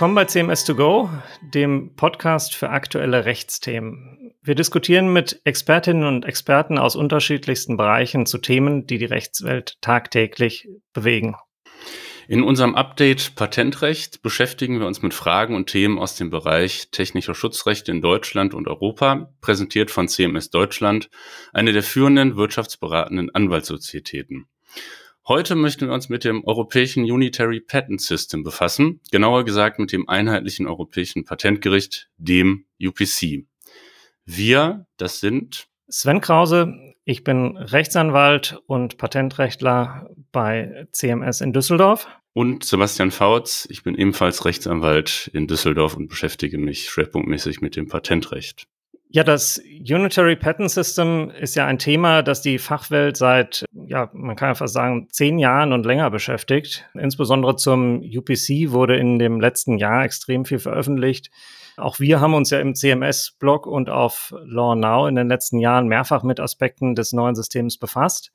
Willkommen bei CMS2Go, dem Podcast für aktuelle Rechtsthemen. Wir diskutieren mit Expertinnen und Experten aus unterschiedlichsten Bereichen zu Themen, die die Rechtswelt tagtäglich bewegen. In unserem Update Patentrecht beschäftigen wir uns mit Fragen und Themen aus dem Bereich technischer Schutzrechte in Deutschland und Europa, präsentiert von CMS Deutschland, eine der führenden wirtschaftsberatenden Anwaltssozietäten. Heute möchten wir uns mit dem europäischen Unitary Patent System befassen, genauer gesagt mit dem einheitlichen europäischen Patentgericht, dem UPC. Wir, das sind Sven Krause, ich bin Rechtsanwalt und Patentrechtler bei CMS in Düsseldorf. Und Sebastian Fautz, ich bin ebenfalls Rechtsanwalt in Düsseldorf und beschäftige mich schwerpunktmäßig mit dem Patentrecht. Ja, das Unitary Patent System ist ja ein Thema, das die Fachwelt seit, ja, man kann fast sagen, zehn Jahren und länger beschäftigt. Insbesondere zum UPC wurde in dem letzten Jahr extrem viel veröffentlicht. Auch wir haben uns ja im CMS-Blog und auf Law Now in den letzten Jahren mehrfach mit Aspekten des neuen Systems befasst.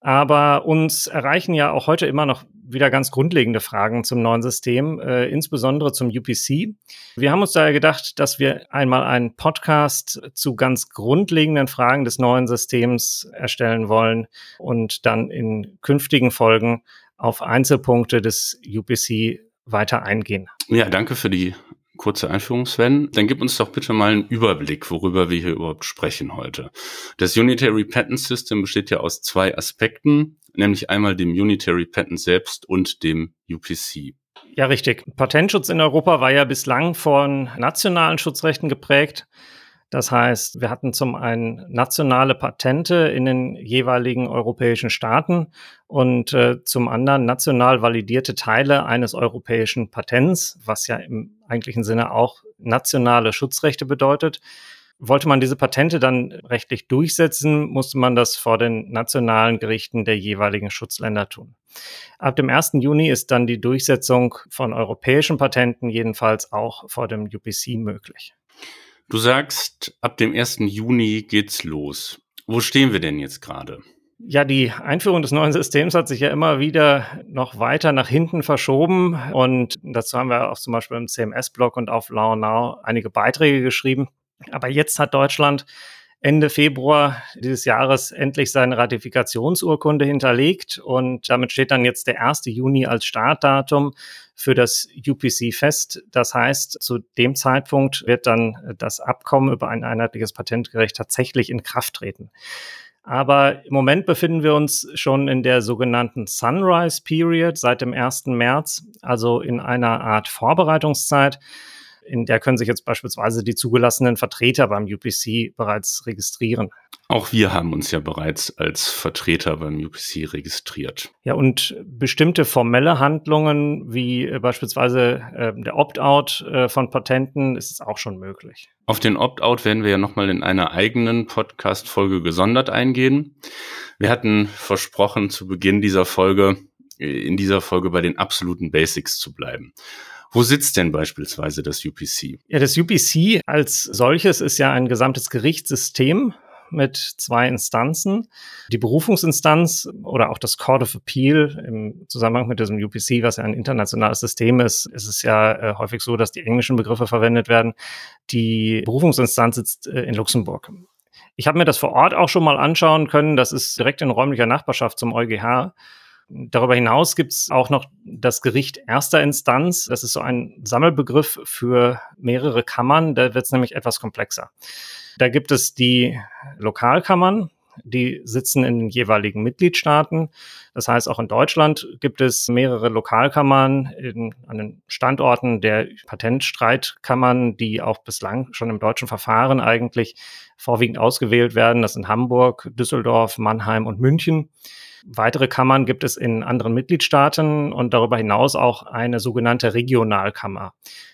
Aber uns erreichen ja auch heute immer noch wieder ganz grundlegende Fragen zum neuen System, äh, insbesondere zum UPC. Wir haben uns daher gedacht, dass wir einmal einen Podcast zu ganz grundlegenden Fragen des neuen Systems erstellen wollen und dann in künftigen Folgen auf Einzelpunkte des UPC weiter eingehen. Ja, danke für die kurze Einführung, Sven. Dann gib uns doch bitte mal einen Überblick, worüber wir hier überhaupt sprechen heute. Das Unitary Patent System besteht ja aus zwei Aspekten, nämlich einmal dem Unitary Patent selbst und dem UPC. Ja, richtig. Patentschutz in Europa war ja bislang von nationalen Schutzrechten geprägt. Das heißt, wir hatten zum einen nationale Patente in den jeweiligen europäischen Staaten und äh, zum anderen national validierte Teile eines europäischen Patents, was ja im eigentlichen Sinne auch nationale Schutzrechte bedeutet. Wollte man diese Patente dann rechtlich durchsetzen, musste man das vor den nationalen Gerichten der jeweiligen Schutzländer tun. Ab dem 1. Juni ist dann die Durchsetzung von europäischen Patenten jedenfalls auch vor dem UPC möglich. Du sagst, ab dem 1. Juni geht's los. Wo stehen wir denn jetzt gerade? Ja, die Einführung des neuen Systems hat sich ja immer wieder noch weiter nach hinten verschoben. Und dazu haben wir auch zum Beispiel im CMS-Blog und auf Law Now einige Beiträge geschrieben. Aber jetzt hat Deutschland Ende Februar dieses Jahres endlich seine Ratifikationsurkunde hinterlegt und damit steht dann jetzt der 1. Juni als Startdatum für das UPC fest. Das heißt, zu dem Zeitpunkt wird dann das Abkommen über ein einheitliches Patentgerecht tatsächlich in Kraft treten. Aber im Moment befinden wir uns schon in der sogenannten Sunrise Period seit dem 1. März, also in einer Art Vorbereitungszeit in der können sich jetzt beispielsweise die zugelassenen Vertreter beim UPC bereits registrieren. Auch wir haben uns ja bereits als Vertreter beim UPC registriert. Ja, und bestimmte formelle Handlungen wie äh, beispielsweise äh, der Opt-out äh, von Patenten ist es auch schon möglich. Auf den Opt-out werden wir ja nochmal in einer eigenen Podcast-Folge gesondert eingehen. Wir hatten versprochen, zu Beginn dieser Folge, äh, in dieser Folge bei den absoluten Basics zu bleiben. Wo sitzt denn beispielsweise das UPC? Ja, das UPC als solches ist ja ein gesamtes Gerichtssystem mit zwei Instanzen. Die Berufungsinstanz oder auch das Court of Appeal im Zusammenhang mit diesem UPC, was ja ein internationales System ist, ist es ja äh, häufig so, dass die englischen Begriffe verwendet werden. Die Berufungsinstanz sitzt äh, in Luxemburg. Ich habe mir das vor Ort auch schon mal anschauen können. Das ist direkt in räumlicher Nachbarschaft zum EuGH. Darüber hinaus gibt es auch noch das Gericht erster Instanz. Das ist so ein Sammelbegriff für mehrere Kammern. Da wird es nämlich etwas komplexer. Da gibt es die Lokalkammern, die sitzen in den jeweiligen Mitgliedstaaten. Das heißt, auch in Deutschland gibt es mehrere Lokalkammern in, an den Standorten der Patentstreitkammern, die auch bislang schon im deutschen Verfahren eigentlich vorwiegend ausgewählt werden. Das sind Hamburg, Düsseldorf, Mannheim und München. Weitere Kammern gibt es in anderen Mitgliedstaaten und darüber hinaus auch eine sogenannte Regionalkammer.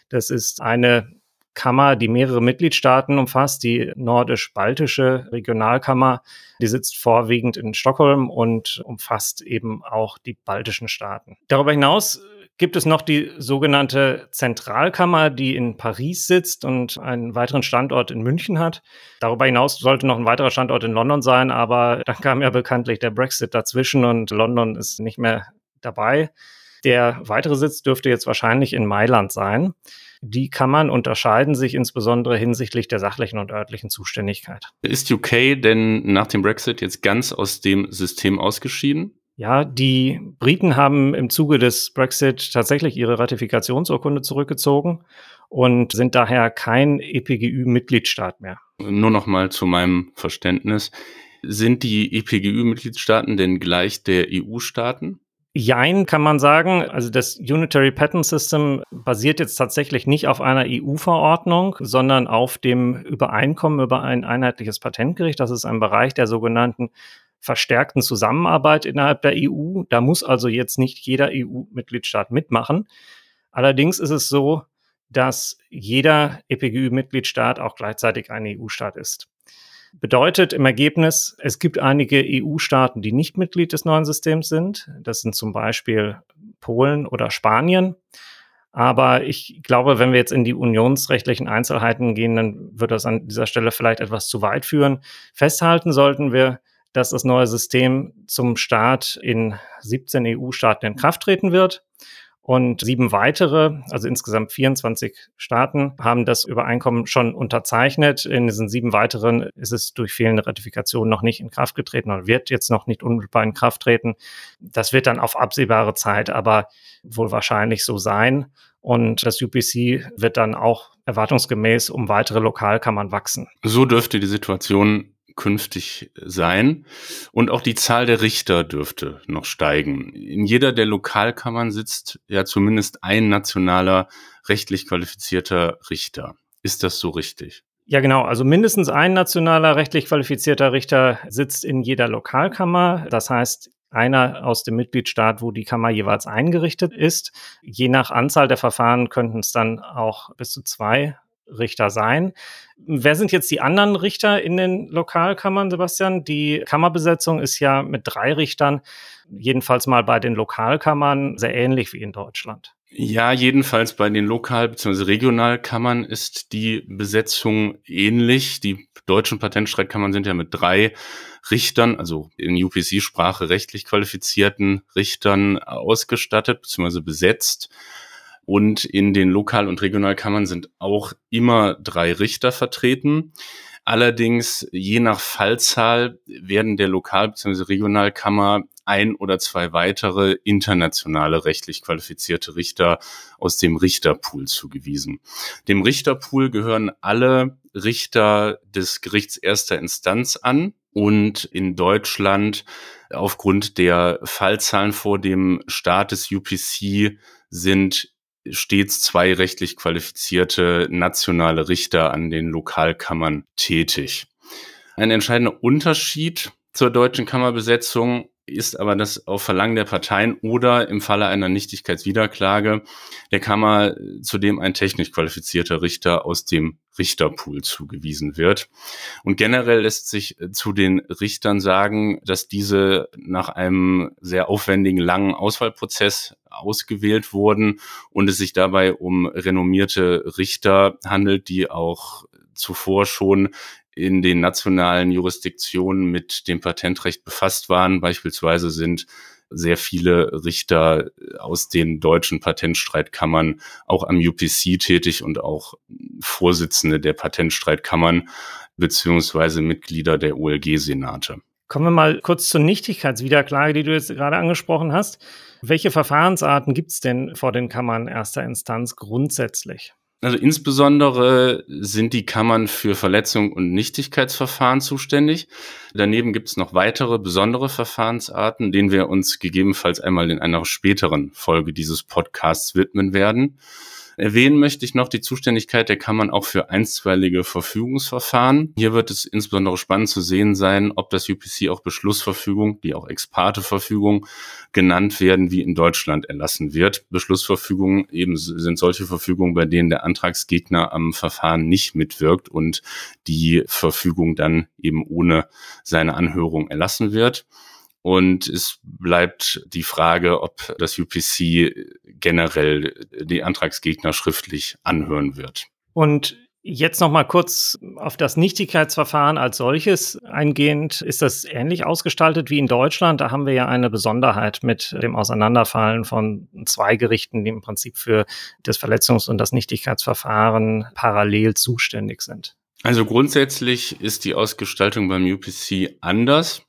Das ist eine Kammer, die mehrere Mitgliedstaaten umfasst, die nordisch-baltische Regionalkammer. Die sitzt vorwiegend in Stockholm und umfasst eben auch die baltischen Staaten. Darüber hinaus gibt es noch die sogenannte Zentralkammer, die in Paris sitzt und einen weiteren Standort in München hat. Darüber hinaus sollte noch ein weiterer Standort in London sein, aber dann kam ja bekanntlich der Brexit dazwischen und London ist nicht mehr dabei. Der weitere Sitz dürfte jetzt wahrscheinlich in Mailand sein. Die Kammern unterscheiden sich insbesondere hinsichtlich der sachlichen und örtlichen Zuständigkeit. Ist UK denn nach dem Brexit jetzt ganz aus dem System ausgeschieden? Ja, die Briten haben im Zuge des Brexit tatsächlich ihre Ratifikationsurkunde zurückgezogen und sind daher kein EPGÜ-Mitgliedstaat mehr. Nur noch mal zu meinem Verständnis. Sind die EPGÜ-Mitgliedstaaten denn gleich der EU-Staaten? Jein, kann man sagen. Also das Unitary Patent System basiert jetzt tatsächlich nicht auf einer EU-Verordnung, sondern auf dem Übereinkommen über ein einheitliches Patentgericht. Das ist ein Bereich der sogenannten verstärkten Zusammenarbeit innerhalb der EU. Da muss also jetzt nicht jeder EU-Mitgliedstaat mitmachen. Allerdings ist es so, dass jeder EPGÜ-Mitgliedstaat auch gleichzeitig ein EU-Staat ist. Bedeutet im Ergebnis, es gibt einige EU-Staaten, die nicht Mitglied des neuen Systems sind. Das sind zum Beispiel Polen oder Spanien. Aber ich glaube, wenn wir jetzt in die unionsrechtlichen Einzelheiten gehen, dann wird das an dieser Stelle vielleicht etwas zu weit führen. Festhalten sollten wir, dass das neue System zum Start in 17 EU-Staaten in Kraft treten wird. Und sieben weitere, also insgesamt 24 Staaten, haben das Übereinkommen schon unterzeichnet. In diesen sieben weiteren ist es durch fehlende Ratifikation noch nicht in Kraft getreten oder wird jetzt noch nicht unmittelbar in Kraft treten. Das wird dann auf absehbare Zeit aber wohl wahrscheinlich so sein. Und das UPC wird dann auch erwartungsgemäß um weitere Lokalkammern wachsen. So dürfte die Situation künftig sein. Und auch die Zahl der Richter dürfte noch steigen. In jeder der Lokalkammern sitzt ja zumindest ein nationaler rechtlich qualifizierter Richter. Ist das so richtig? Ja, genau. Also mindestens ein nationaler rechtlich qualifizierter Richter sitzt in jeder Lokalkammer. Das heißt, einer aus dem Mitgliedstaat, wo die Kammer jeweils eingerichtet ist. Je nach Anzahl der Verfahren könnten es dann auch bis zu zwei Richter sein. Wer sind jetzt die anderen Richter in den Lokalkammern, Sebastian? Die Kammerbesetzung ist ja mit drei Richtern, jedenfalls mal bei den Lokalkammern, sehr ähnlich wie in Deutschland. Ja, jedenfalls bei den Lokal- bzw. Regionalkammern ist die Besetzung ähnlich. Die deutschen Patentstreitkammern sind ja mit drei Richtern, also in UPC-Sprache rechtlich qualifizierten Richtern ausgestattet bzw. besetzt. Und in den Lokal- und Regionalkammern sind auch immer drei Richter vertreten. Allerdings, je nach Fallzahl werden der Lokal- bzw. Regionalkammer ein oder zwei weitere internationale rechtlich qualifizierte Richter aus dem Richterpool zugewiesen. Dem Richterpool gehören alle Richter des Gerichts erster Instanz an und in Deutschland aufgrund der Fallzahlen vor dem Start des UPC sind stets zwei rechtlich qualifizierte nationale Richter an den Lokalkammern tätig. Ein entscheidender Unterschied zur deutschen Kammerbesetzung ist aber das auf Verlangen der Parteien oder im Falle einer Nichtigkeitswiederklage der Kammer zudem ein technisch qualifizierter Richter aus dem Richterpool zugewiesen wird. Und generell lässt sich zu den Richtern sagen, dass diese nach einem sehr aufwendigen, langen Auswahlprozess ausgewählt wurden und es sich dabei um renommierte Richter handelt, die auch zuvor schon in den nationalen Jurisdiktionen mit dem Patentrecht befasst waren. Beispielsweise sind sehr viele Richter aus den deutschen Patentstreitkammern auch am UPC tätig und auch Vorsitzende der Patentstreitkammern beziehungsweise Mitglieder der OLG-Senate. Kommen wir mal kurz zur Nichtigkeitswiederklage, die du jetzt gerade angesprochen hast. Welche Verfahrensarten gibt es denn vor den Kammern erster Instanz grundsätzlich? Also insbesondere sind die Kammern für Verletzung und Nichtigkeitsverfahren zuständig. Daneben gibt es noch weitere besondere Verfahrensarten, denen wir uns gegebenenfalls einmal in einer späteren Folge dieses Podcasts widmen werden. Erwähnen möchte ich noch die Zuständigkeit der Kammern auch für einstweilige Verfügungsverfahren. Hier wird es insbesondere spannend zu sehen sein, ob das UPC auch Beschlussverfügung, die auch Ex-Parte-Verfügung genannt werden, wie in Deutschland erlassen wird. Beschlussverfügungen eben sind solche Verfügungen, bei denen der Antragsgegner am Verfahren nicht mitwirkt und die Verfügung dann eben ohne seine Anhörung erlassen wird. Und es bleibt die Frage, ob das UPC generell die Antragsgegner schriftlich anhören wird. Und Jetzt noch mal kurz auf das Nichtigkeitsverfahren als solches eingehend. Ist das ähnlich ausgestaltet wie in Deutschland? Da haben wir ja eine Besonderheit mit dem Auseinanderfallen von zwei Gerichten, die im Prinzip für das Verletzungs- und das Nichtigkeitsverfahren parallel zuständig sind. Also grundsätzlich ist die Ausgestaltung beim UPC anders,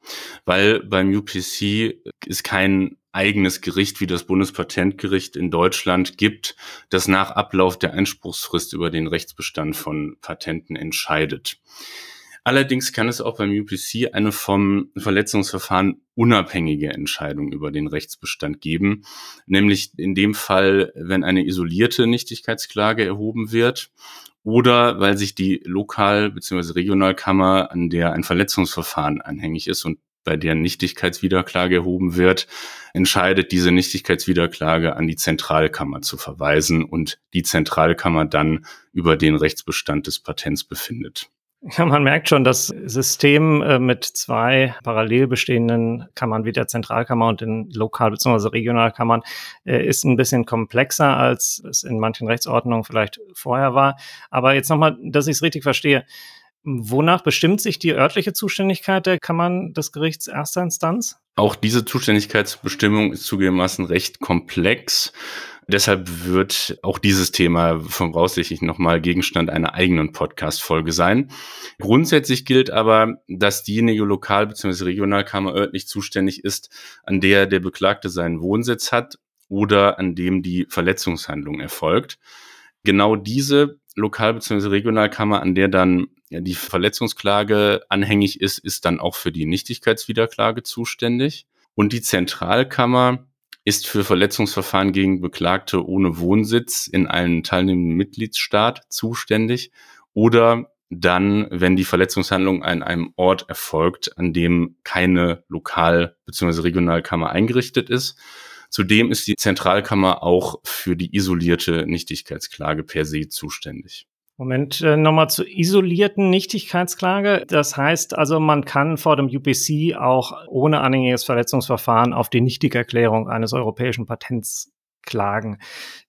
weil beim UPC ist kein eigenes Gericht wie das Bundespatentgericht in Deutschland gibt, das nach Ablauf der Einspruchsfrist über den Rechtsbestand von Patenten entscheidet. Allerdings kann es auch beim UPC eine vom Verletzungsverfahren unabhängige Entscheidung über den Rechtsbestand geben, nämlich in dem Fall, wenn eine isolierte Nichtigkeitsklage erhoben wird oder weil sich die Lokal- bzw. Regionalkammer, an der ein Verletzungsverfahren anhängig ist und bei deren Nichtigkeitswiederklage erhoben wird, entscheidet diese Nichtigkeitswiederklage an die Zentralkammer zu verweisen und die Zentralkammer dann über den Rechtsbestand des Patents befindet. Ja, man merkt schon, das System äh, mit zwei parallel bestehenden Kammern wie der Zentralkammer und den Lokal- bzw. Regionalkammern äh, ist ein bisschen komplexer, als es in manchen Rechtsordnungen vielleicht vorher war. Aber jetzt nochmal, dass ich es richtig verstehe. Wonach bestimmt sich die örtliche Zuständigkeit der Kammern des Gerichts erster Instanz? Auch diese Zuständigkeitsbestimmung ist zugegebenermaßen recht komplex. Deshalb wird auch dieses Thema voraussichtlich nochmal Gegenstand einer eigenen Podcast-Folge sein. Grundsätzlich gilt aber, dass diejenige Lokal- bzw. Regionalkammer örtlich zuständig ist, an der der Beklagte seinen Wohnsitz hat oder an dem die Verletzungshandlung erfolgt. Genau diese Lokal- bzw. Regionalkammer, an der dann die Verletzungsklage anhängig ist, ist dann auch für die Nichtigkeitswiederklage zuständig. Und die Zentralkammer ist für Verletzungsverfahren gegen Beklagte ohne Wohnsitz in einem teilnehmenden Mitgliedsstaat zuständig oder dann, wenn die Verletzungshandlung an einem Ort erfolgt, an dem keine Lokal- bzw. Regionalkammer eingerichtet ist. Zudem ist die Zentralkammer auch für die isolierte Nichtigkeitsklage per se zuständig. Moment, äh, nochmal zur isolierten Nichtigkeitsklage. Das heißt also, man kann vor dem UPC auch ohne anhängiges Verletzungsverfahren auf die Nichtigerklärung eines europäischen Patents klagen.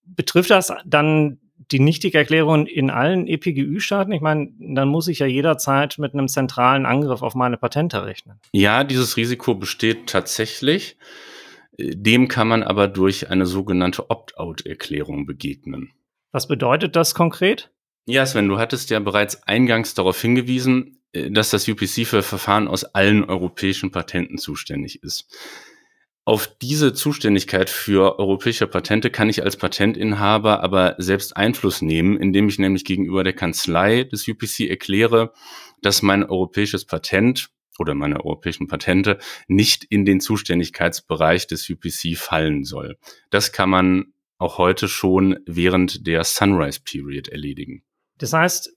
Betrifft das dann die Nichtigerklärung in allen EPGÜ-Staaten? Ich meine, dann muss ich ja jederzeit mit einem zentralen Angriff auf meine Patente rechnen. Ja, dieses Risiko besteht tatsächlich. Dem kann man aber durch eine sogenannte Opt-out-Erklärung begegnen. Was bedeutet das konkret? Ja, Sven, du hattest ja bereits eingangs darauf hingewiesen, äh, dass das UPC für Verfahren aus allen europäischen Patenten zuständig ist. Auf diese Zuständigkeit für europäische Patente kann ich als Patentinhaber aber selbst Einfluss nehmen, indem ich nämlich gegenüber der Kanzlei des UPC erkläre, dass mein europäisches Patent oder meine europäischen Patente nicht in den Zuständigkeitsbereich des UPC fallen soll. Das kann man auch heute schon während der Sunrise Period erledigen. Das heißt,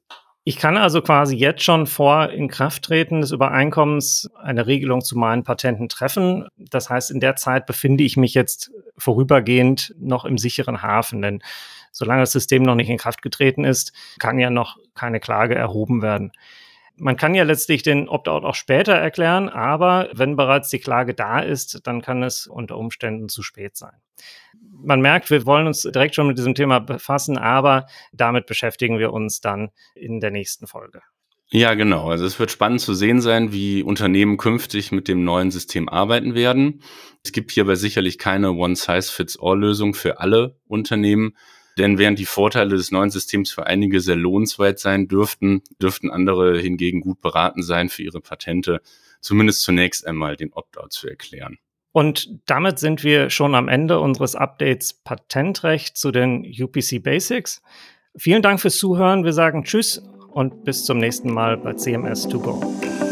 ich kann also quasi jetzt schon vor Inkrafttreten des Übereinkommens eine Regelung zu meinen Patenten treffen. Das heißt, in der Zeit befinde ich mich jetzt vorübergehend noch im sicheren Hafen, denn solange das System noch nicht in Kraft getreten ist, kann ja noch keine Klage erhoben werden. Man kann ja letztlich den Opt-out auch später erklären, aber wenn bereits die Klage da ist, dann kann es unter Umständen zu spät sein. Man merkt, wir wollen uns direkt schon mit diesem Thema befassen, aber damit beschäftigen wir uns dann in der nächsten Folge. Ja, genau. Also es wird spannend zu sehen sein, wie Unternehmen künftig mit dem neuen System arbeiten werden. Es gibt hierbei sicherlich keine One-Size-Fits-All-Lösung für alle Unternehmen. Denn während die Vorteile des neuen Systems für einige sehr lohnenswert sein dürften, dürften andere hingegen gut beraten sein, für ihre Patente zumindest zunächst einmal den Opt-out zu erklären. Und damit sind wir schon am Ende unseres Updates Patentrecht zu den UPC Basics. Vielen Dank fürs Zuhören. Wir sagen Tschüss und bis zum nächsten Mal bei CMS 2 Go.